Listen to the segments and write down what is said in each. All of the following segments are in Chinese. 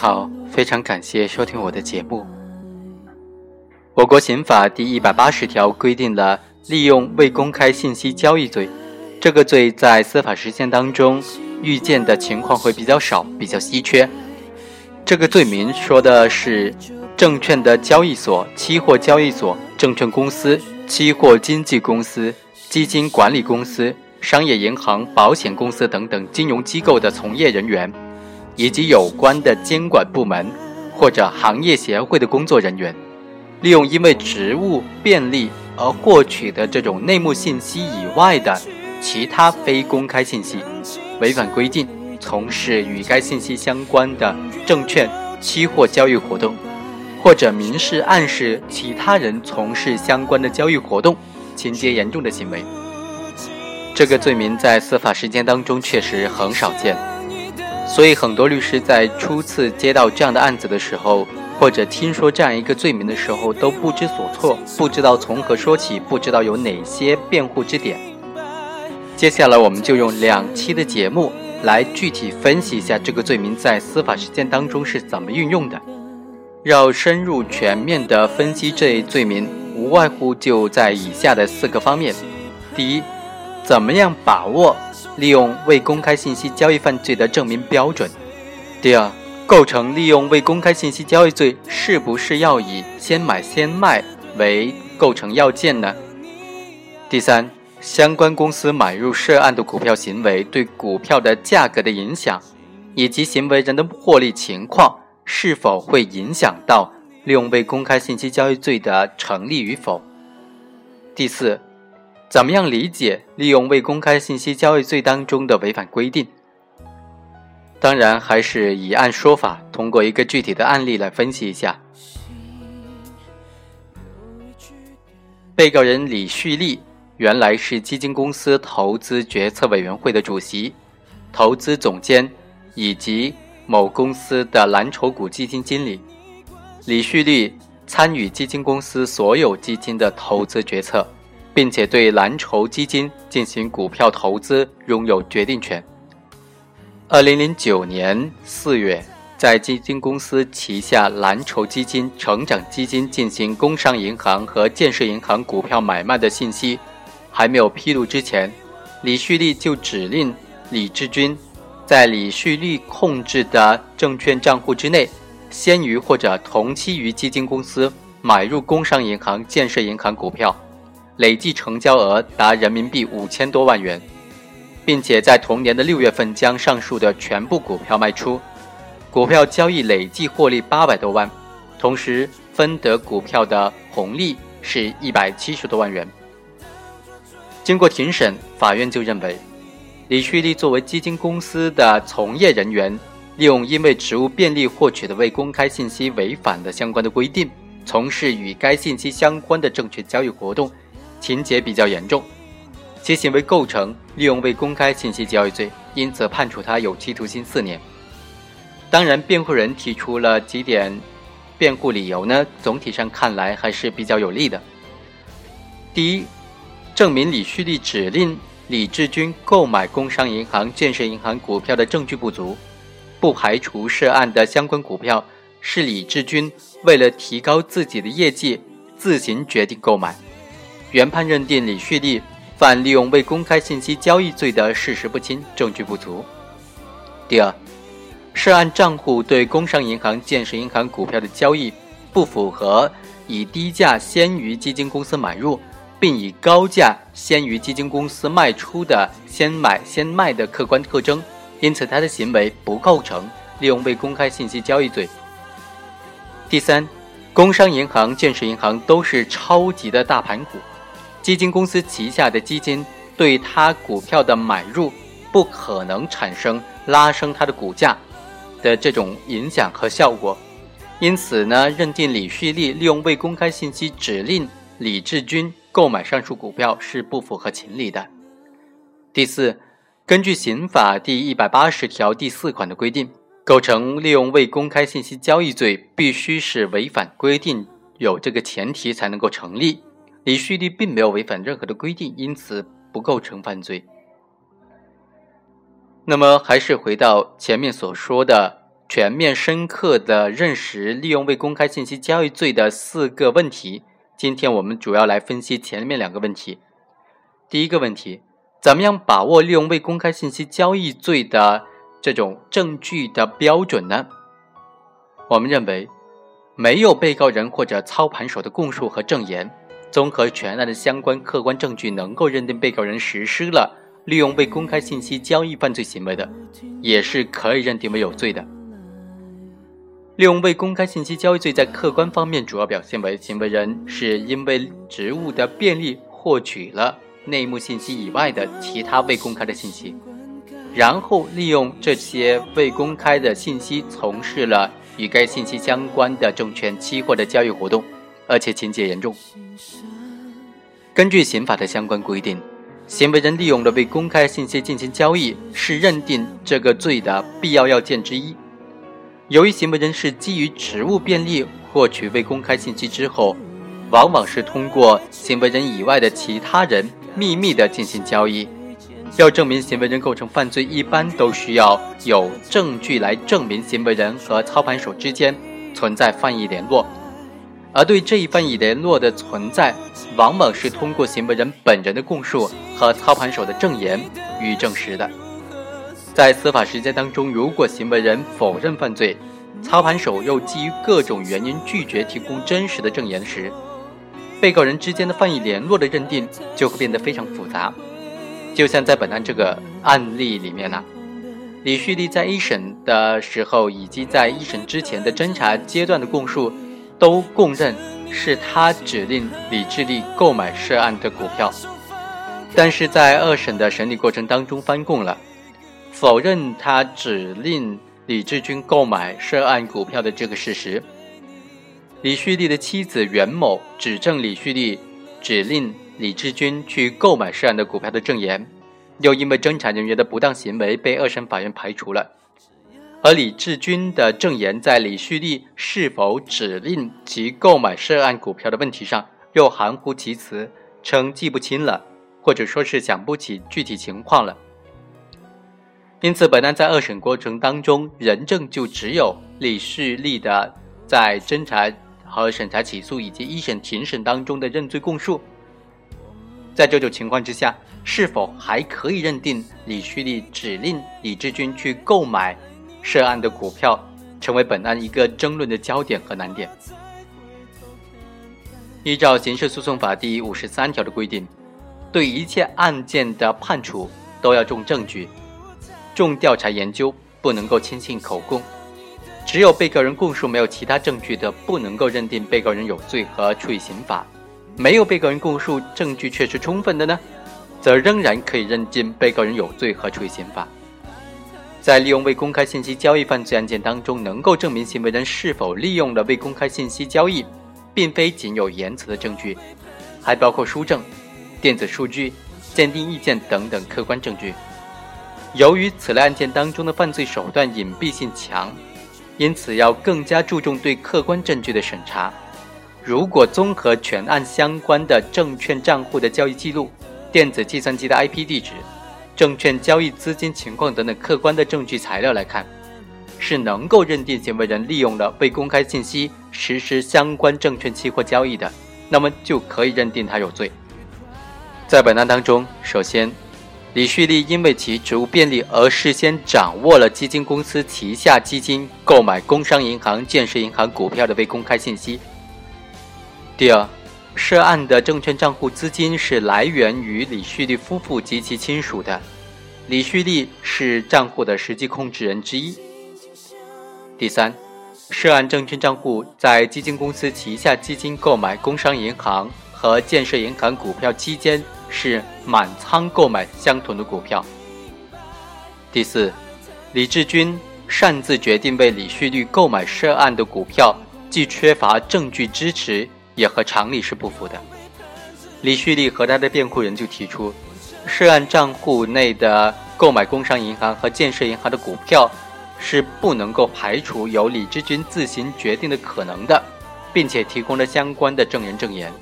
好，非常感谢收听我的节目。我国刑法第一百八十条规定了利用未公开信息交易罪，这个罪在司法实践当中遇见的情况会比较少，比较稀缺。这个罪名说的是证券的交易所、期货交易所、证券公司、期货经纪公司、基金管理公司、商业银行、保险公司等等金融机构的从业人员。以及有关的监管部门或者行业协会的工作人员，利用因为职务便利而获取的这种内幕信息以外的其他非公开信息，违反规定从事与该信息相关的证券、期货交易活动，或者明示暗示其他人从事相关的交易活动，情节严重的行为。这个罪名在司法实践当中确实很少见。所以，很多律师在初次接到这样的案子的时候，或者听说这样一个罪名的时候，都不知所措，不知道从何说起，不知道有哪些辩护之点。接下来，我们就用两期的节目来具体分析一下这个罪名在司法实践当中是怎么运用的。要深入全面的分析这一罪名，无外乎就在以下的四个方面：第一，怎么样把握？利用未公开信息交易犯罪的证明标准。第二，构成利用未公开信息交易罪，是不是要以先买先卖为构成要件呢？第三，相关公司买入涉案的股票行为对股票的价格的影响，以及行为人的获利情况，是否会影响到利用未公开信息交易罪的成立与否？第四。怎么样理解利用未公开信息交易罪当中的违反规定？当然，还是以案说法，通过一个具体的案例来分析一下。被告人李旭利原来是基金公司投资决策委员会的主席、投资总监以及某公司的蓝筹股基金经理。李旭利参与基金公司所有基金的投资决策。并且对蓝筹基金进行股票投资拥有决定权。二零零九年四月，在基金公司旗下蓝筹基金、成长基金进行工商银行和建设银行股票买卖的信息还没有披露之前，李旭利就指令李志军，在李旭利控制的证券账户之内，先于或者同期于基金公司买入工商银行、建设银行股票。累计成交额达人民币五千多万元，并且在同年的六月份将上述的全部股票卖出，股票交易累计获利八百多万，同时分得股票的红利是一百七十多万元。经过庭审，法院就认为，李旭利作为基金公司的从业人员，利用因为职务便利获取的未公开信息违反了相关的规定，从事与该信息相关的证券交易活动。情节比较严重，其行为构成利用未公开信息交易罪，因此判处他有期徒刑四年。当然，辩护人提出了几点辩护理由呢？总体上看来还是比较有利的。第一，证明李旭利指令李志军购买工商银行、建设银行股票的证据不足，不排除涉案的相关股票是李志军为了提高自己的业绩自行决定购买。原判认定李旭利犯利用未公开信息交易罪的事实不清，证据不足。第二，涉案账户对工商银行、建设银行股票的交易不符合以低价先于基金公司买入，并以高价先于基金公司卖出的先买先卖的客观特征，因此他的行为不构成利用未公开信息交易罪。第三，工商银行、建设银行都是超级的大盘股。基金公司旗下的基金对他股票的买入，不可能产生拉升它的股价的这种影响和效果，因此呢，认定李旭利利用未公开信息指令李志军购买上述股票是不符合情理的。第四，根据刑法第一百八十条第四款的规定，构成利用未公开信息交易罪，必须是违反规定有这个前提才能够成立。李旭利并没有违反任何的规定，因此不构成犯罪。那么，还是回到前面所说的全面深刻的认识利用未公开信息交易罪的四个问题。今天我们主要来分析前面两个问题。第一个问题，怎么样把握利用未公开信息交易罪的这种证据的标准呢？我们认为，没有被告人或者操盘手的供述和证言，综合全案的相关客观证据，能够认定被告人实施了利用未公开信息交易犯罪行为的，也是可以认定为有罪的。利用未公开信息交易罪在客观方面主要表现为：行为人是因为职务的便利获取了内幕信息以外的其他未公开的信息，然后利用这些未公开的信息从事了与该信息相关的证券期货的交易活动，而且情节严重。根据刑法的相关规定，行为人利用了未公开信息进行交易，是认定这个罪的必要要件之一。由于行为人是基于职务便利获取未公开信息之后，往往是通过行为人以外的其他人秘密的进行交易。要证明行为人构成犯罪，一般都需要有证据来证明行为人和操盘手之间存在犯意联络，而对这一犯意联络的存在，往往是通过行为人本人的供述和操盘手的证言予以证实的。在司法实践当中，如果行为人否认犯罪，操盘手又基于各种原因拒绝提供真实的证言时，被告人之间的犯意联络的认定就会变得非常复杂。就像在本案这个案例里面呢，李旭利在一审的时候以及在一审之前的侦查阶段的供述，都供认是他指令李志利购买涉案的股票，但是在二审的审理过程当中翻供了。否认他指令李志军购买涉案股票的这个事实。李旭利的妻子袁某指证李旭利指令李志军去购买涉案的股票的证言，又因为侦查人员的不当行为被二审法院排除了。而李志军的证言在李旭利是否指令其购买涉案股票的问题上又含糊其辞，称记不清了，或者说是想不起具体情况了。因此，本案在二审过程当中，人证就只有李旭利的在侦查和审查起诉以及一审庭审当中的认罪供述。在这种情况之下，是否还可以认定李旭利指令李志军去购买涉案的股票，成为本案一个争论的焦点和难点。依照刑事诉讼法第五十三条的规定，对一切案件的判处都要重证据。重调查研究，不能够轻信口供。只有被告人供述没有其他证据的，不能够认定被告人有罪和处以刑罚；没有被告人供述证据确实充分的呢，则仍然可以认定被告人有罪和处以刑罚。在利用未公开信息交易犯罪案件当中，能够证明行为人是否利用了未公开信息交易，并非仅有言辞的证据，还包括书证、电子数据、鉴定意见等等客观证据。由于此类案件当中的犯罪手段隐蔽性强，因此要更加注重对客观证据的审查。如果综合全案相关的证券账户的交易记录、电子计算机的 IP 地址、证券交易资金情况等等客观的证据材料来看，是能够认定行为人利用了未公开信息实施相关证券期货交易的，那么就可以认定他有罪。在本案当中，首先。李旭利因为其职务便利而事先掌握了基金公司旗下基金购买工商银行、建设银行股票的未公开信息。第二，涉案的证券账户资金是来源于李旭利夫妇及其亲属的，李旭利是账户的实际控制人之一。第三，涉案证券账户在基金公司旗下基金购买工商银行和建设银行股票期间。是满仓购买相同的股票。第四，李志军擅自决定为李旭利购买涉案的股票，既缺乏证据支持，也和常理是不符的。李旭利和他的辩护人就提出，涉案账户内的购买工商银行和建设银行的股票，是不能够排除由李志军自行决定的可能的，并且提供了相关的证人证言。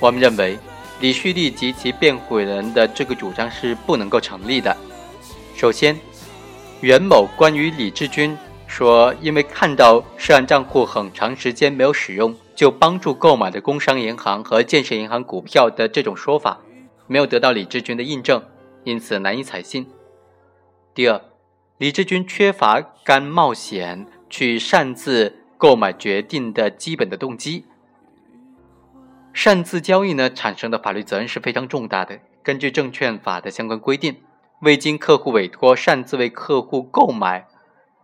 我们认为。李旭利及其辩护人的这个主张是不能够成立的。首先，袁某关于李志军说，因为看到涉案账户很长时间没有使用，就帮助购买的工商银行和建设银行股票的这种说法，没有得到李志军的印证，因此难以采信。第二，李志军缺乏甘冒险去擅自购买决定的基本的动机。擅自交易呢，产生的法律责任是非常重大的。根据证券法的相关规定，未经客户委托擅自为客户购买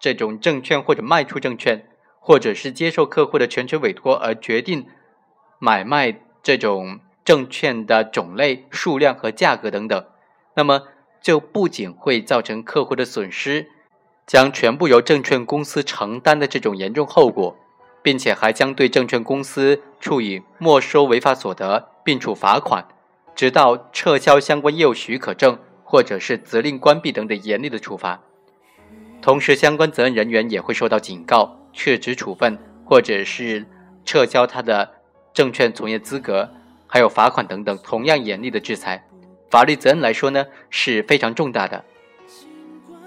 这种证券或者卖出证券，或者是接受客户的全权委托而决定买卖这种证券的种类、数量和价格等等，那么就不仅会造成客户的损失，将全部由证券公司承担的这种严重后果。并且还将对证券公司处以没收违法所得，并处罚款，直到撤销相关业务许可证或者是责令关闭等等严厉的处罚。同时，相关责任人员也会受到警告、撤职处分，或者是撤销他的证券从业资格，还有罚款等等同样严厉的制裁。法律责任来说呢是非常重大的。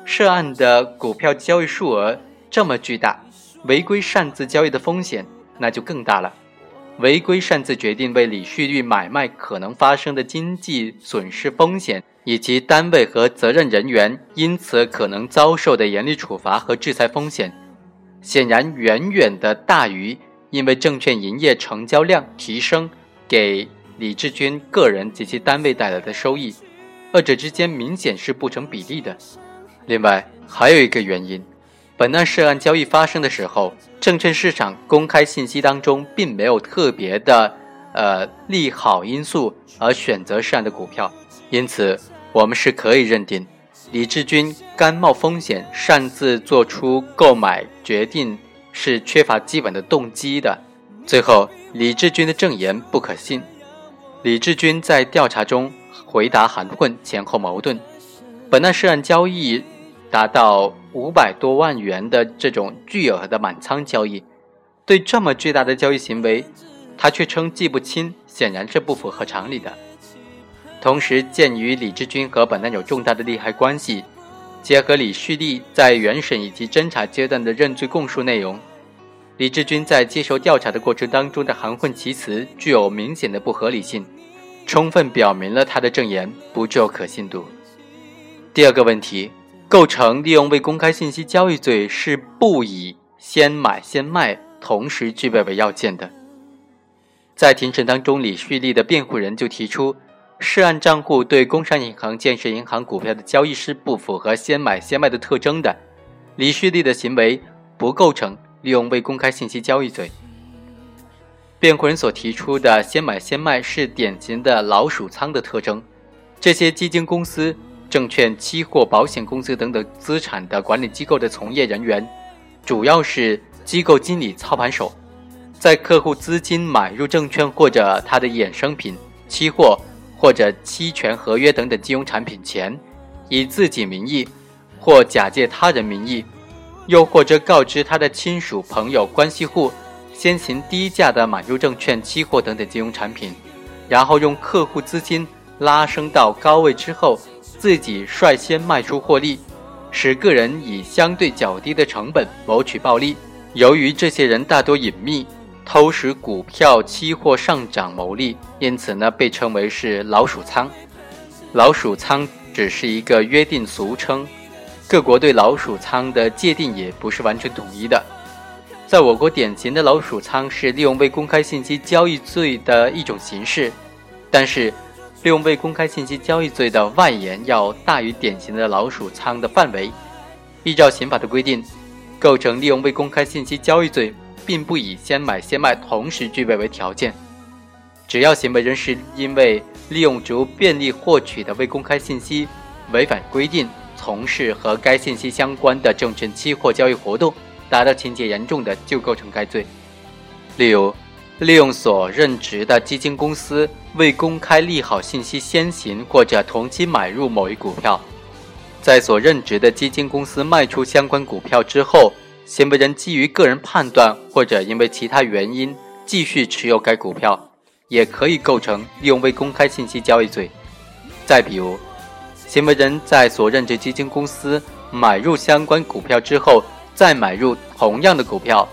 涉案的股票交易数额这么巨大。违规擅自交易的风险那就更大了。违规擅自决定为李旭玉买卖可能发生的经济损失风险，以及单位和责任人员因此可能遭受的严厉处罚和制裁风险，显然远远的大于因为证券营业成交量提升给李志军个人及其单位带来的收益，二者之间明显是不成比例的。另外，还有一个原因。本案涉案交易发生的时候，证券市场公开信息当中并没有特别的呃利好因素而选择涉案的股票，因此我们是可以认定李志军甘冒风险擅自做出购买决定是缺乏基本的动机的。最后，李志军的证言不可信。李志军在调查中回答含混，前后矛盾。本案涉案交易达到。五百多万元的这种巨额的满仓交易，对这么巨大的交易行为，他却称记不清，显然是不符合常理的。同时，鉴于李志军和本案有重大的利害关系，结合李旭利在原审以及侦查阶段的认罪供述内容，李志军在接受调查的过程当中的含混其词，具有明显的不合理性，充分表明了他的证言不具有可信度。第二个问题。构成利用未公开信息交易罪是不以先买先卖同时具备为要件的。在庭审当中，李旭利的辩护人就提出，涉案账户对工商银行、建设银行股票的交易是不符合先买先卖的特征的，李旭利的行为不构成利用未公开信息交易罪。辩护人所提出的先买先卖是典型的老鼠仓的特征，这些基金公司。证券、期货、保险公司等等资产的管理机构的从业人员，主要是机构经理、操盘手，在客户资金买入证券或者它的衍生品、期货或者期权合约等等金融产品前，以自己名义或假借他人名义，又或者告知他的亲属、朋友、关系户，先行低价的买入证券、期货等等金融产品，然后用客户资金拉升到高位之后。自己率先卖出获利，使个人以相对较低的成本谋取暴利。由于这些人大多隐秘，偷使股票、期货上涨牟利，因此呢被称为是老鼠仓。老鼠仓只是一个约定俗称，各国对老鼠仓的界定也不是完全统一的。在我国，典型的老鼠仓是利用未公开信息交易罪的一种形式，但是。利用未公开信息交易罪的外延要大于典型的老鼠仓的范围。依照刑法的规定，构成利用未公开信息交易罪，并不以先买先卖同时具备为条件。只要行为人是因为利用足便利获取的未公开信息，违反规定从事和该信息相关的证券期货交易活动，达到情节严重的，就构成该罪。例如。利用所任职的基金公司未公开利好信息先行或者同期买入某一股票，在所任职的基金公司卖出相关股票之后，行为人基于个人判断或者因为其他原因继续持有该股票，也可以构成利用未公开信息交易罪。再比如，行为人在所任职基金公司买入相关股票之后，再买入同样的股票，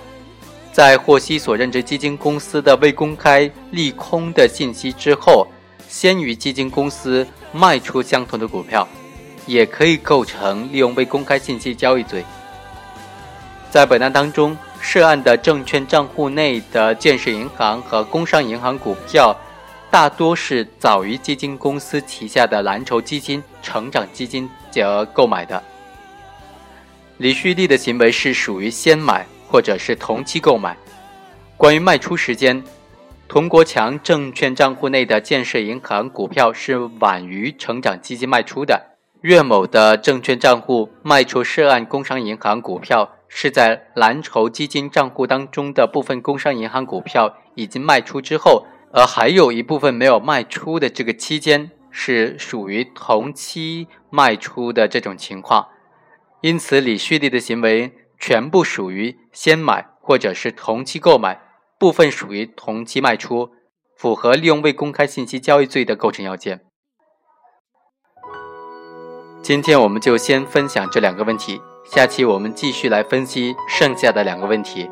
在获悉所任职基金公司的未公开利空的信息之后，先于基金公司卖出相同的股票，也可以构成利用未公开信息交易罪。在本案当中，涉案的证券账户内的建设银行和工商银行股票，大多是早于基金公司旗下的蓝筹基金、成长基金而购买的。李旭利的行为是属于先买或者是同期购买。关于卖出时间，童国强证券账户内的建设银行股票是晚于成长基金卖出的。岳某的证券账户卖出涉案工商银行股票，是在蓝筹基金账户当中的部分工商银行股票已经卖出之后，而还有一部分没有卖出的这个期间，是属于同期卖出的这种情况。因此，李旭利的行为全部属于先买或者是同期购买，部分属于同期卖出，符合利用未公开信息交易罪的构成要件。今天我们就先分享这两个问题，下期我们继续来分析剩下的两个问题。